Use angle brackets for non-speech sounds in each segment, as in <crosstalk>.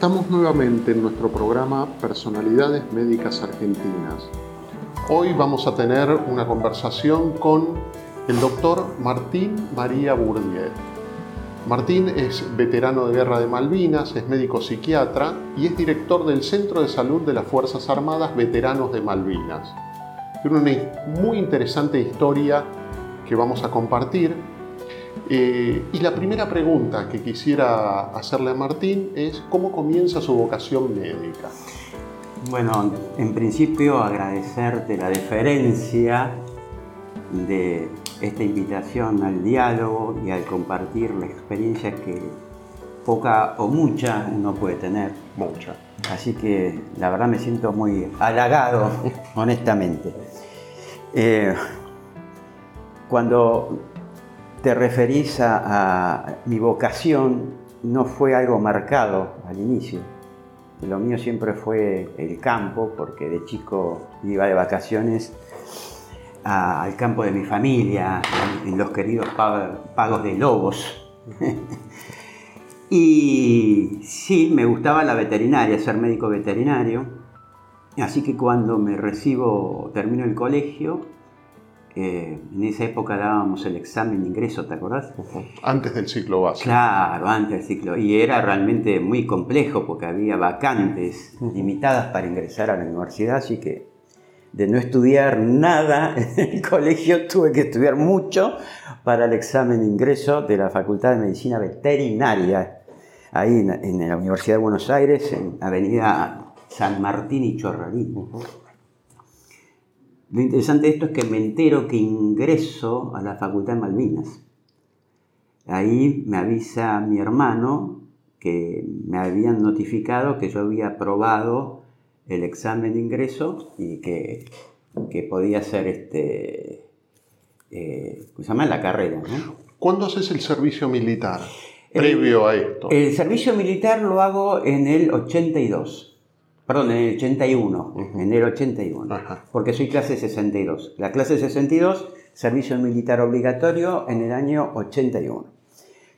Estamos nuevamente en nuestro programa Personalidades Médicas Argentinas. Hoy vamos a tener una conversación con el doctor Martín María Bourdieu. Martín es veterano de guerra de Malvinas, es médico psiquiatra y es director del Centro de Salud de las Fuerzas Armadas Veteranos de Malvinas. Tiene una muy interesante historia que vamos a compartir eh, y la primera pregunta que quisiera hacerle a Martín es cómo comienza su vocación médica. Bueno, en principio agradecerte la deferencia de esta invitación al diálogo y al compartir la experiencia que poca o mucha uno puede tener. Mucha. Así que la verdad me siento muy halagado, <laughs> honestamente. Eh, cuando te referís a, mi vocación, no fue algo marcado al inicio. Lo mío siempre fue el campo, porque de chico iba de vacaciones al campo de mi familia, en, los queridos pagos de lobos. <laughs> y sí, me gustaba la veterinaria, ser médico veterinario. Así que cuando me recibo, termino el colegio, en esa época dábamos el examen de ingreso, ¿te acordás? Antes del ciclo básico. Claro, antes del ciclo. Y era realmente muy complejo porque había vacantes limitadas para ingresar a la universidad, así que de no estudiar nada en el <laughs> colegio tuve que estudiar mucho para el examen de ingreso de la Facultad de Medicina Veterinaria, ahí en, la Universidad de Buenos Aires, en Avenida San Martín y Chorralí. Lo interesante de esto es que me entero que ingreso a la Facultad de Malvinas. Ahí me avisa mi hermano que me habían notificado que yo había aprobado el examen de ingreso y que, podía ser este, eh, ¿cómo se llama? La carrera. ¿Cuándo haces el servicio militar? Previo a esto. El servicio militar lo hago en el 82 perdón, en el 81, en el 81, porque soy clase 62. La clase 62, servicio militar obligatorio en el año 81.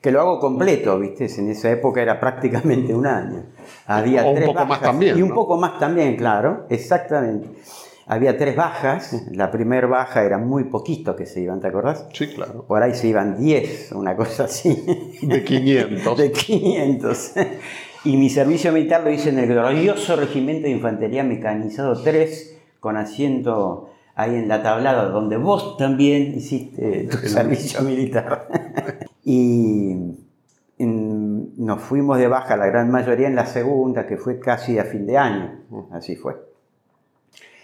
Que lo hago completo, ¿viste? En esa época era prácticamente un año. Había un poco más también. Y un poco más también, claro, exactamente. Había tres bajas. La primera baja era muy poquito que se iban, ¿te acordás? Sí, claro. Por ahí se iban 10, una cosa así. De 500. <laughs> De 500. Y mi servicio militar lo hice en el glorioso Regimiento de Infantería Mecanizado 3, con asiento ahí en la tablada, donde vos también hiciste tu servicio <laughs> militar. y nos fuimos de baja la gran mayoría en la segunda, que fue casi a fin de año. Así fue.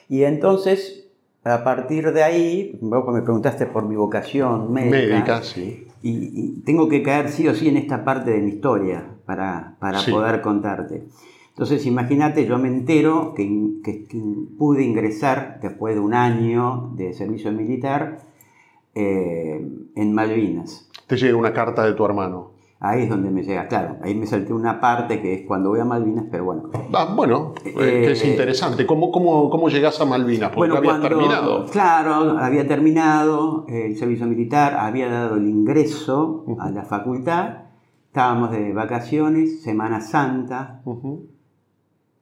Y entonces, a partir de ahí, vos me preguntaste por mi vocación médica. Médica, sí. Y tengo que caer sí o sí en esta parte de mi historia para, poder contarte. Entonces, imagínate, yo me entero que, pude ingresar después de un año de servicio militar eh, en Malvinas. Te llega una carta de tu hermano. Ahí es donde me llega, claro. Ahí me salté una parte que es cuando voy a Malvinas, pero bueno. Ah, bueno, eh, es interesante. ¿Cómo, cómo, cómo llegás a Malvinas? Porque bueno, habías terminado. Claro, había terminado el servicio militar, había dado el ingreso a la facultad Estábamos de vacaciones, Semana Santa.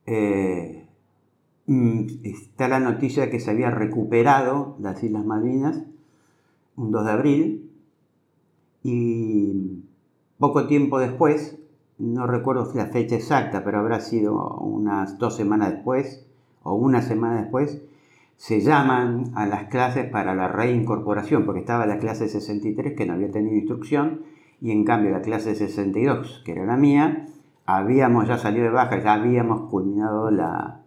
Eh, mm, está la noticia de que se había recuperado las Islas Malvinas un 2 de abril y poco tiempo después, no recuerdo la fecha exacta, pero habrá sido unas dos semanas después o una semana después, se llaman a las clases para la reincorporación, porque estaba la clase 63 que no había tenido instrucción y en cambio la clase 62, que era la mía, habíamos ya salido de baja, ya habíamos culminado la,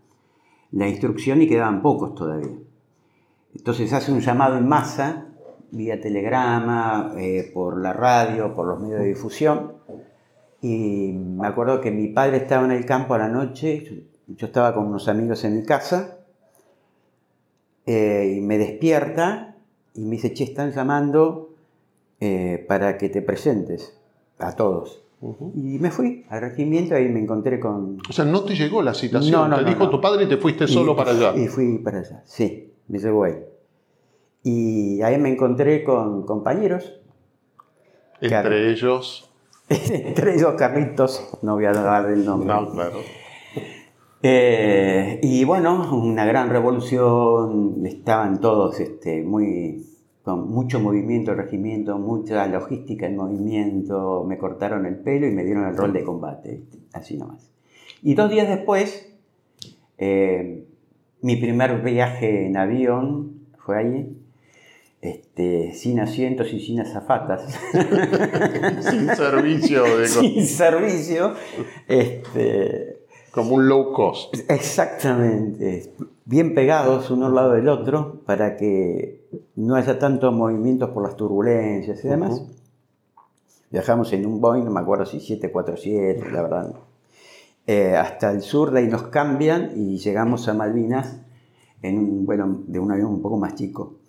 instrucción y quedaban pocos todavía. Entonces hace un llamado en masa, vía telegrama, eh, por la radio, por los medios de difusión, y me acuerdo que mi padre estaba en el campo a la noche, yo, estaba con unos amigos en mi casa, eh, y me despierta y me dice, che, están llamando eh, para que te presentes a todos. Y me fui al regimiento y me encontré con... O sea, no te llegó la citación, te dijo tu padre y te fuiste solo para allá. Y fui para allá, sí, me llegó él. Y ahí me encontré con compañeros. Entre ellos... <laughs> Entre ellos Carlitos, no voy a dar el nombre. No, claro. Eh, y bueno, una gran revolución, estaban todos este, muy, con mucho movimiento, regimiento, mucha logística en movimiento, me cortaron el pelo y me dieron el rol de combate, así nomás. Y dos días después, eh, mi primer viaje en avión fue allí, este, sin asientos y sin azafatas. <laughs> sin servicio. <laughs> De... Sin servicio. Este, como un low cost. Exactamente. Bien pegados uno al lado del otro para que no haya tantos movimientos por las turbulencias y demás. Viajamos en un Boeing, no me acuerdo si 747, la verdad. Eh, hasta el sur, de ahí nos cambian y llegamos a Malvinas en un vuelo de un avión un poco más chico.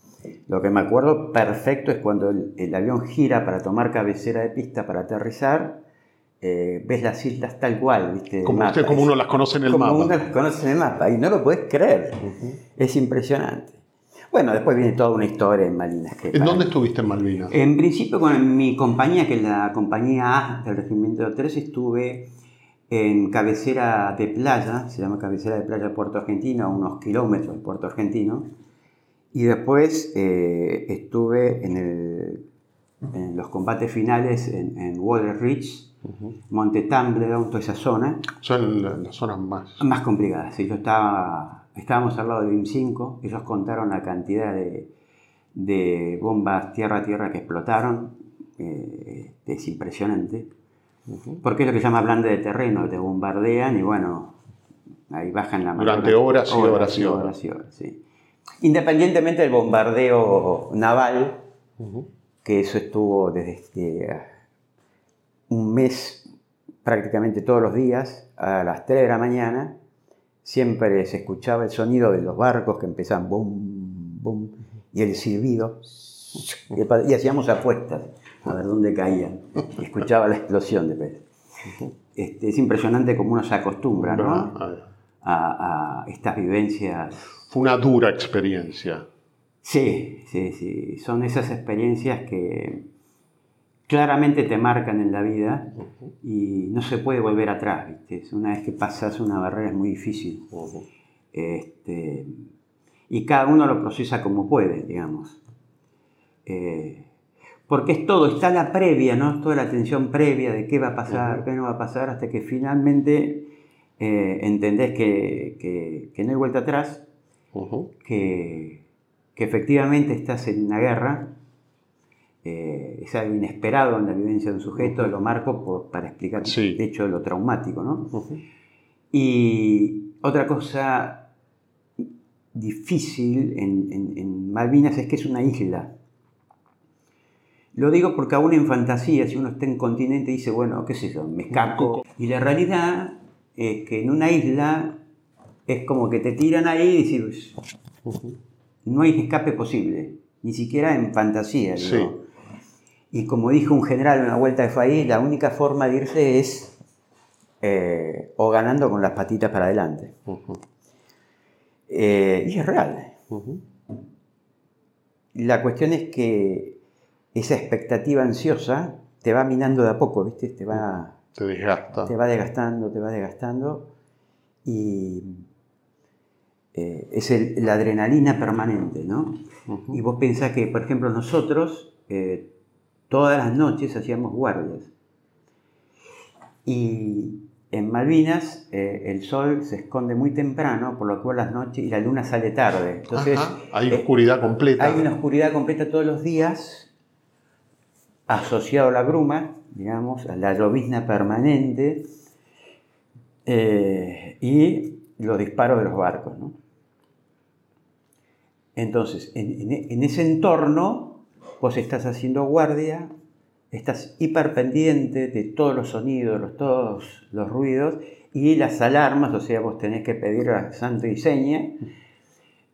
Lo que me acuerdo perfecto es cuando el, el avión gira para tomar cabecera de pista para aterrizar eh, ves las islas tal cual, ¿viste? Como, usted, como uno las conoce en el como mapa. Como uno las conoce en el mapa, y no lo puedes creer. Es impresionante. Bueno, después viene toda una historia en Malvinas. Que ¿En dónde estuviste en Malvinas? En principio con mi compañía, que es la compañía A del Regimiento de 3, estuve en cabecera de playa, se llama cabecera de playa Puerto Argentino, a unos kilómetros de Puerto Argentino. Y después eh, estuve en, el, en, los combates finales en, en Water Ridge, Monte Tumbledown, toda esa zona. Son las zonas más... Más complicadas. Yo estaba, estábamos al lado de BIM5, ellos contaron la cantidad de, de bombas tierra-tierra que explotaron. Eh, es impresionante. Porque es lo que se llama blande de terreno, te bombardean y bueno, ahí bajan la mano. Durante horas, y horas y horas. horas, y horas sí. Independientemente del bombardeo naval, que eso estuvo desde este, un mes prácticamente todos los días, a las 3 de la mañana, siempre se escuchaba el sonido de los barcos que empezaban boom, boom, y el silbido, y hacíamos apuestas a ver dónde caían. Y escuchaba la explosión de pez. Este, es impresionante cómo uno se acostumbra ¿no? A, a, estas vivencias. Fue una dura experiencia. Sí, sí, sí. Son esas experiencias que claramente te marcan en la vida y no se puede volver atrás. ¿viste? Una vez que pasas una barrera es muy difícil. este, y cada uno lo procesa como puede, digamos. Eh, porque es todo, está la previa, ¿no? Es toda la atención previa de qué va a pasar, qué no va a pasar, hasta que finalmente eh, entendés que, que, que, no hay vuelta atrás, que, que, efectivamente estás en una guerra, eh, es algo inesperado en la vivencia de un sujeto, lo marco por, para explicar, sí. de hecho, lo traumático, ¿no? Y otra cosa difícil en, en, en Malvinas es que es una isla. Lo digo porque aún en fantasía, si uno está en continente, dice, bueno, qué sé yo, me escapo. Y la realidad es que en una isla es como que te tiran ahí y dices, no hay escape posible, ni siquiera en fantasía. Sí. Y como dijo un general en una vuelta de país, la única forma de irse es eh, o ganando con las patitas para adelante. Eh, y es real. La cuestión es que esa expectativa ansiosa te va minando de a poco, ¿viste? Te va, te desgasta. Te va desgastando, te va desgastando. Y eh, es el, la adrenalina permanente, ¿no? Uh -huh. Y vos pensás que, por ejemplo, nosotros eh, todas las noches hacíamos guardias. Y en Malvinas eh, el sol se esconde muy temprano, por lo cual las noches y la luna sale tarde. Entonces, Ajá, hay oscuridad completa. Hay una oscuridad completa todos los días asociado a la bruma, digamos, a la llovizna permanente eh, y los disparos de los barcos. ¿no? Entonces, en, ese entorno, vos estás haciendo guardia, estás hiperpendiente de todos los sonidos, los, todos los ruidos y las alarmas, o sea, vos tenés que pedir a santo y seña.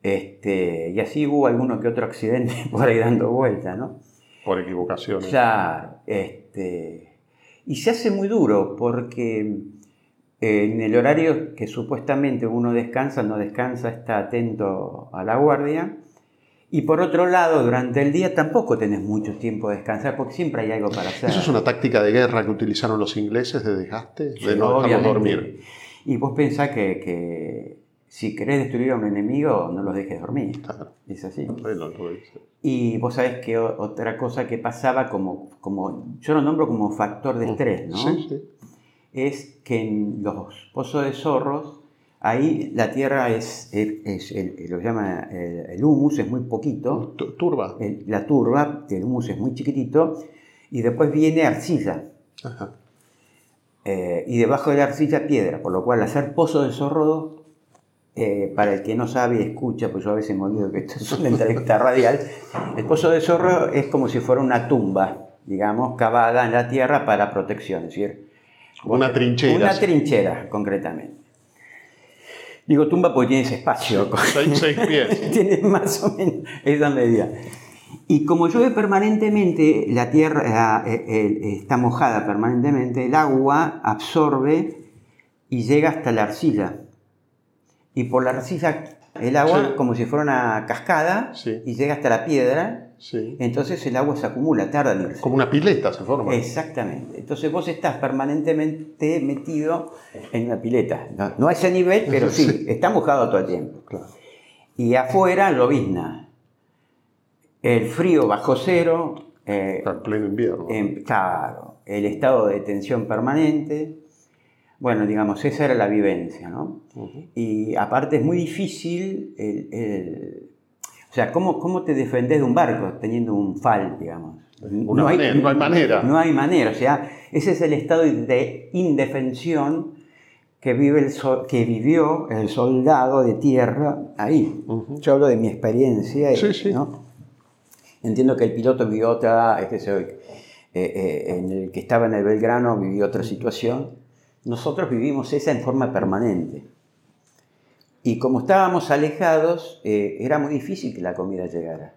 Este, y así hubo alguno que otro accidente <laughs> por ahí dando vuelta, ¿no? Por equivocaciones. Claro, este, y se hace muy duro porque en el horario que supuestamente uno descansa, no descansa, está atento a la guardia Y por otro lado, durante el día tampoco tenés mucho tiempo de descansar porque siempre hay algo para hacer. ¿Eso es una táctica de guerra que utilizaron los ingleses de desgaste? Sí, de no dejarlos dormir. Y vos pensás que, que si querés destruir a un enemigo, no los dejes dormir. Claro. Es así. Bueno. Y vos sabés que otra cosa que pasaba como, como yo lo nombro como factor de estrés, ¿no? Sí, sí. Es que en los pozos de zorros, ahí la tierra es, es- es el, lo llama el, el humus, es muy poquito, Tu- Turba. el- la turba, el humus es muy chiquitito, y después viene arcilla. Ajá. Eh, y debajo de la arcilla piedra, por lo cual hacer pozo de zorro, eh, para el que no sabe y escucha, pues yo a veces me olvido que esto es una entrevista <laughs> radial, el pozo de zorro es como si fuera una tumba, digamos, cavada en la tierra para protección, es decir, Una trinchera. una trinchera, concretamente. Digo tumba porque tienes espacio, Seis, seis pies. <laughs> tiene más o menos esa medida. Y como llueve permanentemente, la tierra eh, eh, está mojada permanentemente, el agua absorbe y llega hasta la arcilla. Y por la arcilla, el agua, Sí. como si fuera una cascada, Sí. y llega hasta la piedra, Sí. entonces el agua se acumula, tarda en irse. Como una pileta se forma. Exactamente. Entonces vos estás permanentemente metido en una pileta. No, no a ese nivel, pero sí, está mojado todo el tiempo. Claro. Y afuera llovizna. El frío bajo cero. eh, En pleno invierno. claro, el estado de tensión permanente. Bueno, digamos, esa era la vivencia, ¿no? Y aparte es muy difícil el... el- o sea, ¿cómo, ¿cómo te defendés de un barco teniendo un fal, digamos? Una manera, no hay manera. No hay manera. O sea, ese es el estado de indefensión que, vive el so- que vivió el soldado de tierra ahí. Yo hablo de mi experiencia. y, Sí, sí. ¿no? Entiendo que el piloto vivió otra, este, se- eh, eh, en el que estaba en el Belgrano vivió otra situación. Nosotros vivimos esa en forma permanente. Y como estábamos alejados, eh, era muy difícil que la comida llegara.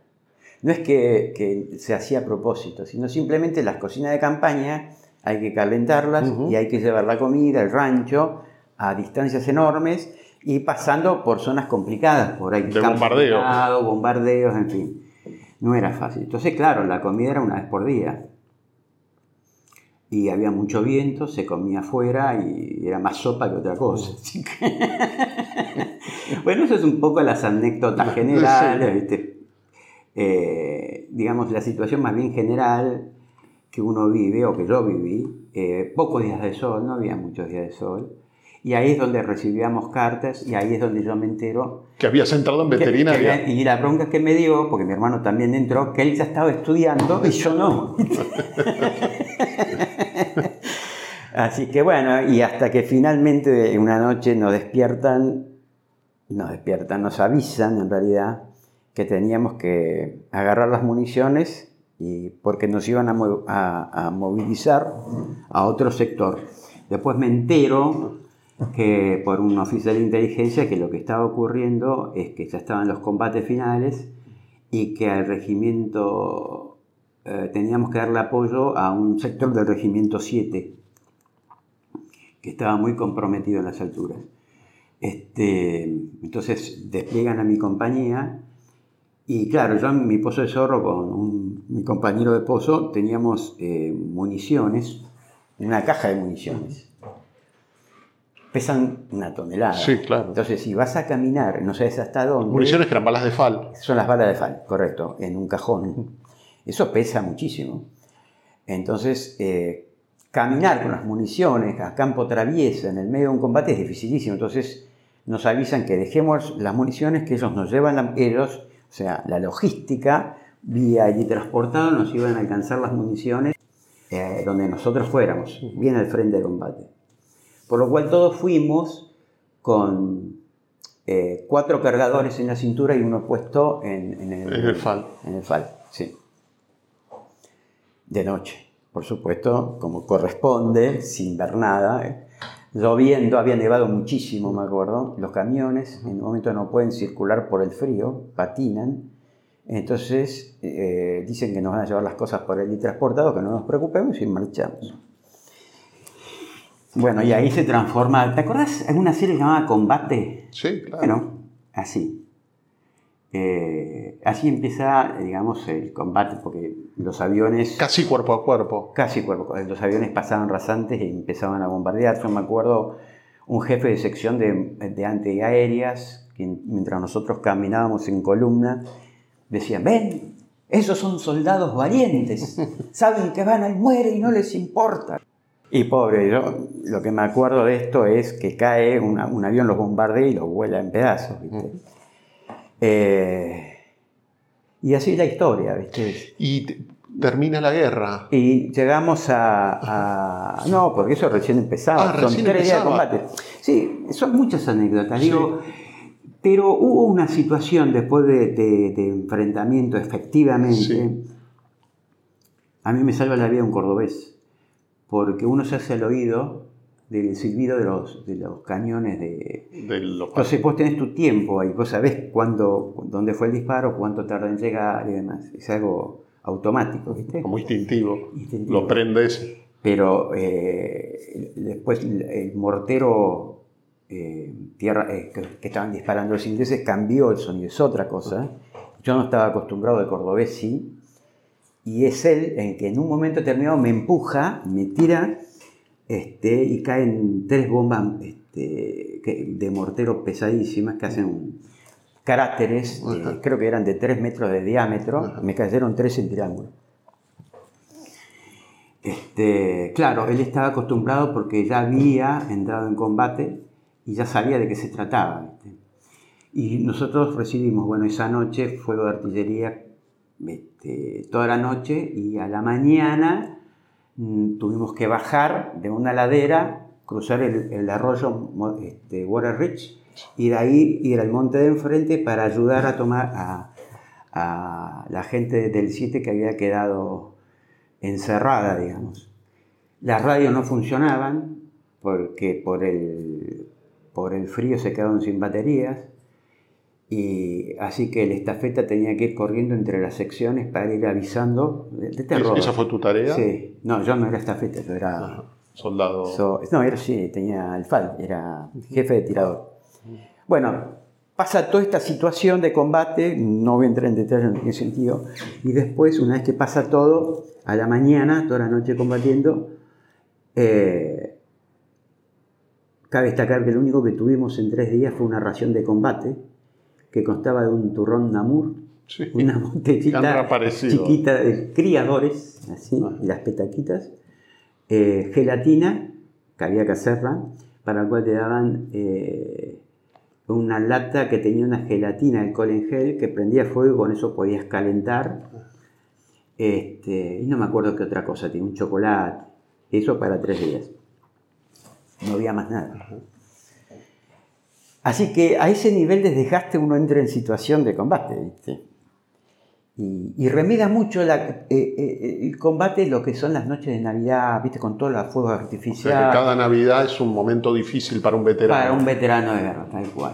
No es que, que se hacía a propósito, sino simplemente las cocinas de campaña hay que calentarlas y hay que llevar la comida, el rancho, a distancias enormes y pasando por zonas complicadas, por ahí De campos bombardeo. minados, bombardeos, en fin. No era fácil. Entonces, claro, la comida era una vez por día. Y había mucho viento, se comía afuera y era más sopa que otra cosa. Así que- <laughs> bueno, eso es un poco las anécdotas <laughs> generales, ¿viste? Eh, digamos, la situación más bien general que uno vive o que yo viví. eh, pocos días de sol, no había muchos días de sol. Y ahí es donde recibíamos cartas y ahí es donde yo me entero Que habías entrado en que- veterinaria. que- y la bronca que me dio, porque mi hermano también entró, que él ya estaba estudiando y yo no. <laughs> <laughs> Así que bueno, y hasta que finalmente una noche nos despiertan, nos despiertan, nos avisan en realidad que teníamos que agarrar las municiones y porque nos iban a, a- a movilizar a otro sector. Después me entero que por un oficial de inteligencia que lo que estaba ocurriendo es que ya estaban los combates finales y que al regimiento eh, teníamos que darle apoyo a un sector del regimiento 7 que estaba muy comprometido en las alturas. Este, entonces despliegan a mi compañía y claro, yo en mi pozo de zorro con un- mi compañero de pozo teníamos eh, municiones, una caja de municiones. Pesan una tonelada. Sí, claro. Entonces, si vas a caminar, no sabes hasta dónde. Municiones que eran balas de fal. Son las balas de fal, correcto, en un cajón. Eso pesa muchísimo. Entonces, eh, caminar con las municiones a campo traviesa en el medio de un combate es dificilísimo. Entonces, nos avisan que dejemos las municiones, que ellos nos llevan, la- ellos, o sea, la logística, vía allí transportado, nos iban a alcanzar las municiones eh, donde nosotros fuéramos, bien al frente de combate. Por lo cual todos fuimos con eh, cuatro cargadores en la cintura y uno puesto en, en el, En el fal. En el fal, sí. De noche, por supuesto, como corresponde, sin ver nada. eh. Lloviendo, había nevado muchísimo, me acuerdo. Los camiones en un momento no pueden circular por el frío, patinan. Entonces eh, dicen que nos van a llevar las cosas por el transportado, que no nos preocupemos y marchamos. Bueno, y ahí se transforma. ¿Te acuerdas? Hay una serie llamada Combate. Sí, claro. Bueno, así. Eh, así empieza, digamos, el combate, porque los aviones... Casi cuerpo a cuerpo. Casi cuerpo a cuerpo. Los aviones pasaban rasantes y empezaban a bombardear. Yo me acuerdo un jefe de sección de, de antiaéreas, que mientras nosotros caminábamos en columna, decían, ven, esos son soldados valientes, <laughs> saben que van al muere y no les importa. Y pobre, yo lo que me acuerdo de esto es que cae un avión, los bombardea y los vuela en pedazos. Eh, y así la historia, ¿viste? Y termina la guerra. Y llegamos a, No, porque eso recién empezaba. Ah, son tres días de combate. Sí, son muchas anécdotas. Digo, pero hubo una situación después de, enfrentamiento, efectivamente. A mí me salva la vida un cordobés. Porque uno se hace el oído del silbido de los, de los cañones de... Entonces vos tenés tu tiempo ahí, vos sabés cuándo, dónde fue el disparo, cuánto tarda en llegar y demás. Es algo automático, ¿viste? Como instintivo. Lo prendes. Pero eh, después el mortero eh, tierra, eh, que, estaban disparando los ingleses cambió el sonido, es otra cosa. Yo no estaba acostumbrado de cordobés, sí. Y es él en que en un momento determinado me empuja, me tira este, y caen tres bombas este, de mortero pesadísimas que hacen carácteres, eh, creo que eran de tres metros de diámetro, me cayeron tres en triángulo. Este, claro, él estaba acostumbrado porque ya había entrado en combate y ya sabía de qué se trataba. Y nosotros recibimos, bueno, esa noche fuego de artillería este, toda la noche y a la mañana tuvimos que bajar de una ladera, cruzar el, arroyo este, Water Ridge y de ahí ir al monte de enfrente para ayudar a tomar a, la gente del 7 que había quedado encerrada, digamos. Las radios no funcionaban porque por el, por el frío se quedaron sin baterías y así que el estafeta tenía que ir corriendo entre las secciones para ir avisando de, terror. ¿Esa fue tu tarea? Sí. No, yo no era estafeta, yo era... soldado. no, era sí, tenía el FAL, era jefe de tirador. Bueno, pasa toda esta situación de combate, no voy a entrar en detalle en qué sentido, y después, una vez que pasa todo, a la mañana, toda la noche combatiendo, eh, cabe destacar que lo único que tuvimos en tres días fue una ración de combate, que constaba de un turrón Namur, una botellita chiquita de criadores, así, las petaquitas, eh, gelatina, que había que hacerla, para la cual te daban eh, una lata que tenía una gelatina, alcohol en gel, que prendía fuego y con eso podías calentar. Este, y no me acuerdo qué otra cosa, tiene un chocolate, eso para tres días. No había más nada. Así que a ese nivel de desgaste uno entra en situación de combate, ¿viste? Y, y remeda mucho eh, eh, el combate lo que son las noches de Navidad, ¿viste? Con todos los fuegos artificiales. cada Navidad es un momento difícil para un veterano. Para un veterano de guerra, tal cual.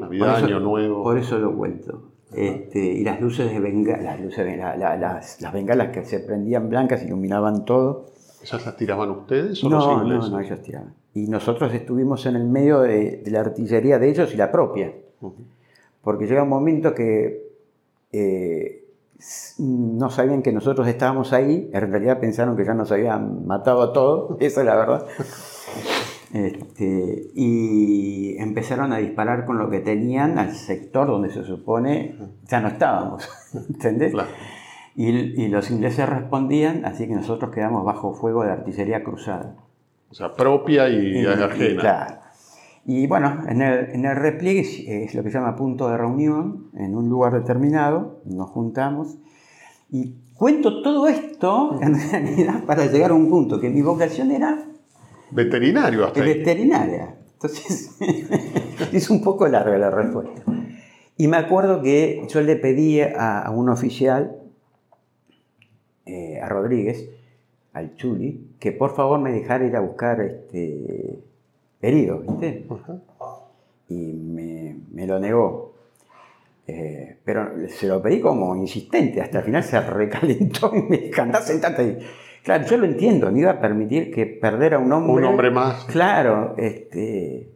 Navidad, Año Nuevo. Por eso lo cuento. Este, y las luces de bengalas, las, luces de, las, las, bengalas que se prendían blancas iluminaban todo. ¿Esas las tiraban ustedes o no, los ingleses? No, no, ellos tiraban y nosotros estuvimos en el medio de, la artillería de ellos y la propia. Porque llega un momento que eh, no sabían que nosotros estábamos ahí, en realidad pensaron que ya nos habían matado a todos, <laughs> esa es la verdad. Este, y empezaron a disparar con lo que tenían al sector donde se supone ya no estábamos, <laughs> ¿entendés? Y, y los ingleses respondían, así que nosotros quedamos bajo fuego de artillería cruzada. O sea, propia y, ajena. Claro. Y bueno, en el, en el repliegue es, lo que se llama punto de reunión, en un lugar determinado, nos juntamos y cuento todo esto en realidad para llegar a un punto, que mi vocación era... Veterinario hasta Veterinaria. Entonces, <laughs> es un poco larga la respuesta. Y me acuerdo que yo le pedí a, un oficial, eh, a Rodríguez, al Chuli, que por favor me dejara ir a buscar este, heridos, ¿viste? Y me, lo negó. Eh, pero se lo pedí como insistente, hasta el final se recalentó y me dijo, andá sentate ahí. Claro, yo lo entiendo, me iba a permitir que perder a un hombre. Un hombre más. Claro, este,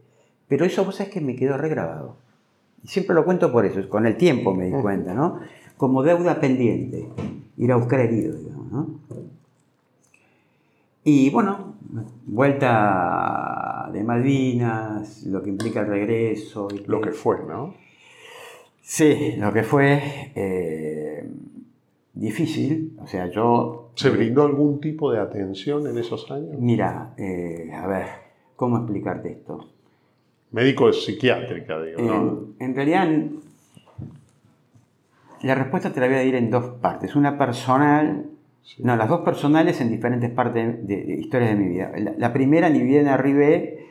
pero eso vos sabés que me quedó regrabado. Siempre lo cuento por eso, con el tiempo me di cuenta, ¿no? Como deuda pendiente, ir a buscar herido, digamos, ¿no? Y bueno, vuelta de Malvinas, lo que implica el regreso. Y Lo que fue, ¿no? Sí, lo que fue eh, difícil. O sea, yo. ¿Se brindó algún tipo de atención en esos años? Mira, eh, a ver, ¿cómo explicarte esto? Médico psiquiátrica, digo, ¿no? En, en realidad, la respuesta te la voy a ir en dos partes. Una personal, no, las dos personales en diferentes partes de, de historias de mi vida. La, la primera, ni bien arribé,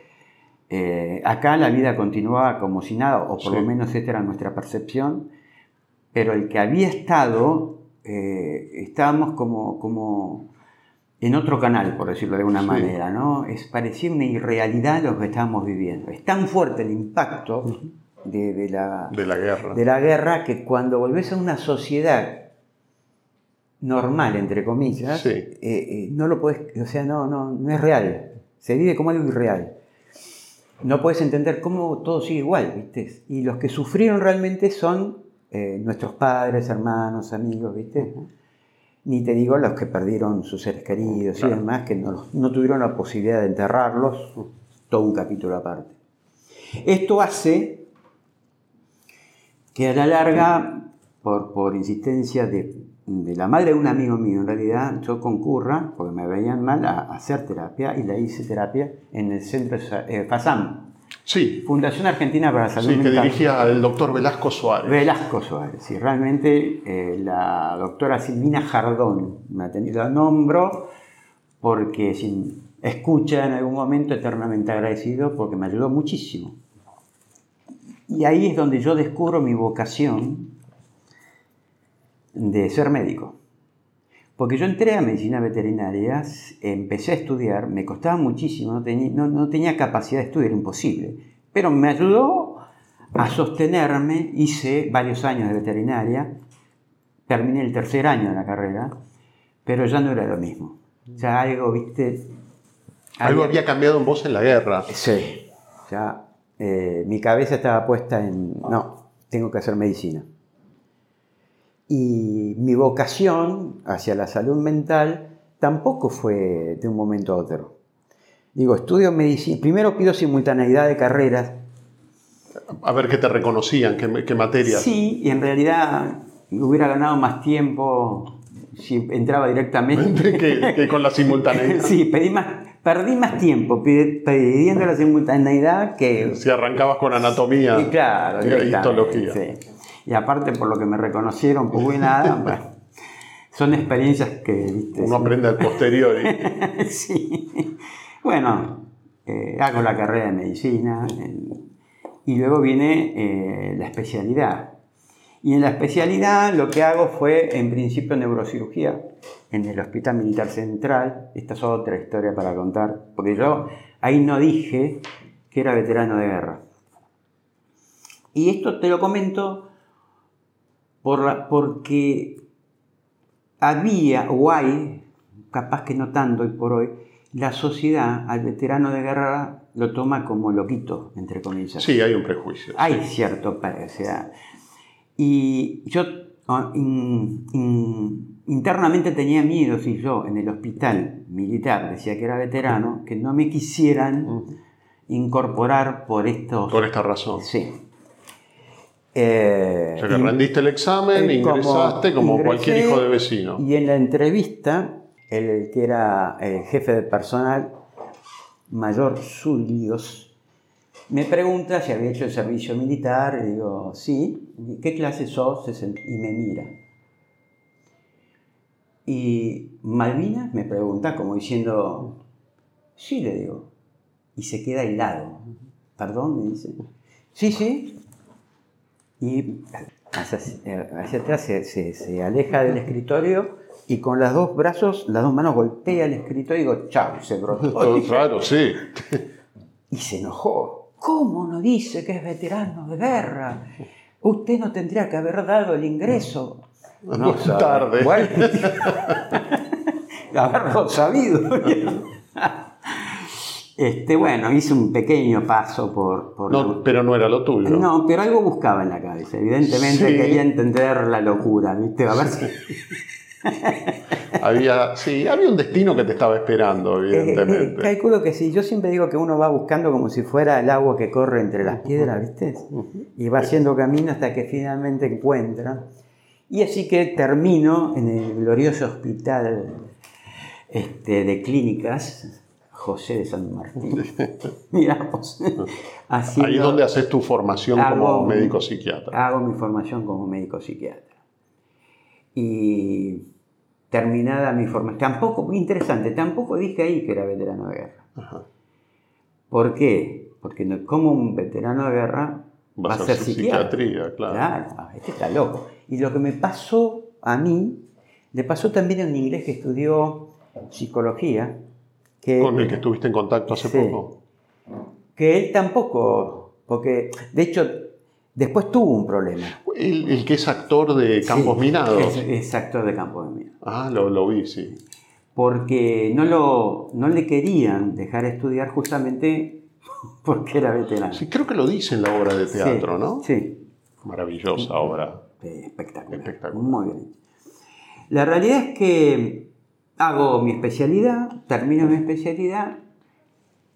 eh, acá la vida continuaba como si nada, o por Sí. lo menos esta era nuestra percepción, pero el que había estado, eh, estábamos como, como en otro canal, por decirlo de alguna Sí. manera, ¿no? Es, parecía una irrealidad lo que estábamos viviendo. Es tan fuerte el impacto de, de la, De la guerra. de la guerra que cuando volvés a una sociedad normal, entre comillas, Sí. eh, eh, no lo podés, o sea, no, no, no es real. Se vive como algo irreal. No puedes entender cómo todo sigue igual, ¿viste? Y los que sufrieron realmente son eh, nuestros padres, hermanos, amigos, ¿viste? Ni te digo los que perdieron sus seres queridos Claro. y demás, que no, no tuvieron la posibilidad de enterrarlos, todo un capítulo aparte. Esto hace que a la larga, por, por insistencia de, de la madre de un amigo mío, en realidad, yo concurra, porque me veían mal, a, a hacer terapia y la hice terapia en el centro eh, FASAM, Sí, Fundación Argentina para la Salud sí, que dirigía el doctor Velasco Suárez. Velasco Suárez, y realmente eh, la doctora Silvina Jardón me ha tenido la nombro porque si escucha en algún momento eternamente agradecido porque me ayudó muchísimo. Y ahí es donde yo descubro mi vocación de ser médico. Porque yo entré a medicina veterinaria, empecé a estudiar, me costaba muchísimo, no tenía, no, no tenía capacidad de estudiar, imposible. Pero me ayudó a sostenerme, hice varios años de veterinaria, terminé el tercer año de la carrera, pero ya no era lo mismo. Ya algo, viste... Algo había cambiado en vos en la guerra. Sí, ya eh, mi cabeza estaba puesta en, no, tengo que hacer medicina. Y mi vocación hacia la salud mental tampoco fue de un momento a otro. Digo, estudio medicina, primero pido simultaneidad de carreras. A ver qué te reconocían, qué, qué materias. Sí, y en realidad hubiera ganado más tiempo si entraba directamente. <laughs> que, que con la simultaneidad. sí, pedí más, perdí más tiempo pidiendo la simultaneidad que Si arrancabas con anatomía Y claro, y histología. sí. Y aparte por lo que me reconocieron, poco y nada, bueno, son experiencias que, viste, Uno aprende al posterior. <laughs> sí. Bueno, eh, hago la carrera de medicina en- y luego viene eh, la especialidad. Y en la especialidad lo que hago fue, en principio, neurocirugía en el Hospital Militar Central. Esta es otra historia para contar, porque yo ahí no dije que era veterano de guerra. Y esto te lo comento por la- porque había o hay, capaz que no tanto hoy por hoy, la sociedad al veterano de guerra lo toma como loquito, entre comillas. Sí, hay un prejuicio. Hay cierto, pa- o sea, y yo ah, in- in- internamente tenía miedo si yo en el hospital militar decía que era veterano, que no me quisieran incorporar por estos... Por esta razón. Sí. Eh, O sea que y- rendiste el examen, eh, ingresaste como, ingresé, cualquier hijo de vecino. Y en la entrevista, el que era el jefe de personal, Mayor Zulios, me pregunta si había hecho el servicio militar. Le digo, sí. ¿Qué clase sos? Y me mira. Y Malvinas me pregunta como diciendo, sí, le digo. Y se queda helado. Perdón, me dice. Sí, sí. Y hacia, hacia atrás se, se- se aleja del escritorio y con los dos brazos, las dos manos golpea el escritorio y digo, chao, se brotó. <laughs> Claro, sí. <laughs> Y se enojó. ¿Cómo no dice que es veterano de guerra? Usted no tendría que haber dado el ingreso. No, sabe. tarde. Bueno, <laughs> haberlo sabido. Este, bueno, hice un pequeño paso por... por No, pero no era lo tuyo. No, pero algo buscaba en la cabeza. Evidentemente Sí. quería entender la locura, ¿viste? A ver si... <laughs> Había, sí, había un destino que te estaba esperando, Eh, eh, evidentemente. calculo que sí. Yo siempre digo que uno va buscando como si fuera el agua que corre entre las piedras, ¿viste? Y va haciendo camino hasta que finalmente encuentra. Y así que termino en el glorioso hospital este, de clínicas José de San Martín. <laughs> Haciendo- Ahí es donde haces tu formación como médico psiquiatra. Hago mi formación como médico psiquiatra. Y terminada mi formación, tampoco, muy interesante, tampoco dije ahí que era veterano de guerra. Ajá. ¿Por qué? Porque como un veterano de guerra va, a ser psiquiatra. psiquiatría, claro. Claro, este está loco. Y lo que me pasó a mí, le pasó también a un inglés que estudió psicología, que, Con el que estuviste en contacto hace Sí. poco. que él tampoco, porque de hecho después tuvo un problema. El, el que es actor de Campos Sí, Minados. Es, es actor de Campos Minados. Ah, lo, lo vi, sí. Porque no, lo, no le querían dejar estudiar justamente <laughs> porque era veterano. Sí, creo que lo dice en la obra de teatro, Sí, ¿no? Sí, Maravillosa obra. espectacular. Espectacular. Muy bien. La realidad es que hago mi especialidad, termino mi especialidad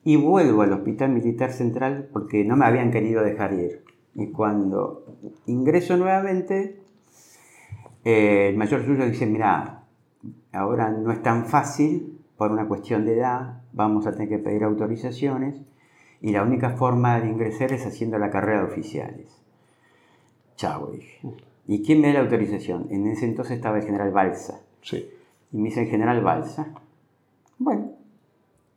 y vuelvo al Hospital Militar Central porque no me habían querido dejar ir. Y cuando ingreso nuevamente, eh, el mayor suyo dice, mira, ahora no es tan fácil por una cuestión de edad, vamos a tener que pedir autorizaciones y la única forma de ingresar es haciendo la carrera de oficiales. Chao, dije. ¿Y quién me da la autorización? En ese entonces estaba el general Balsa. Sí. Y me dice el general Balsa. Bueno,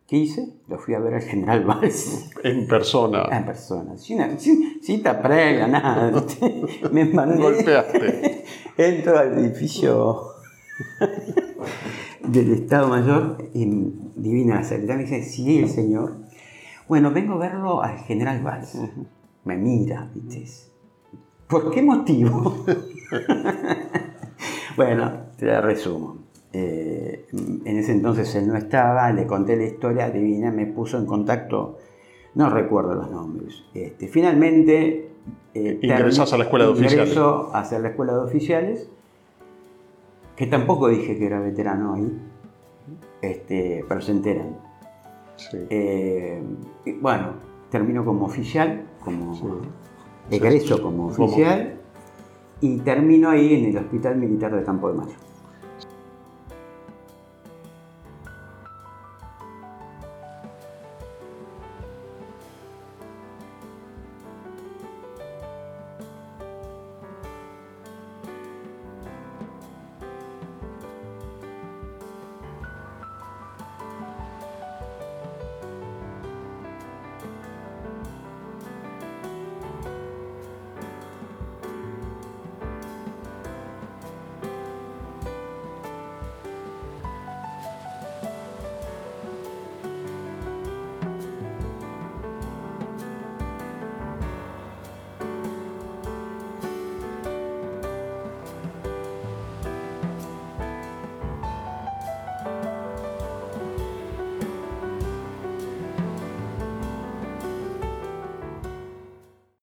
¿qué hice? Lo fui a ver al general Balsa. En persona. En persona, sin, sin cita previa, nada. <laughs> Me mandé. Golpeaste. <laughs> Entro al edificio del Estado Mayor y divina la secretaria me dice, sí, el señor. Bueno, vengo a verlo al general Valls. Me mira, ¿viste? ¿Por qué motivo? <laughs> bueno, te la resumo. Eh, en ese entonces él no estaba, le conté la historia, divina, me puso en contacto, no recuerdo los nombres. Este, finalmente... eh, Ingresás a la escuela de oficiales. A hacer la escuela de oficiales, que tampoco dije que era veterano ahí, este, pero se enteran. Sí. Eh, y bueno, termino como oficial, como Sí. egreso como Como- oficial, y termino ahí en el Hospital Militar de Campo de Mayo.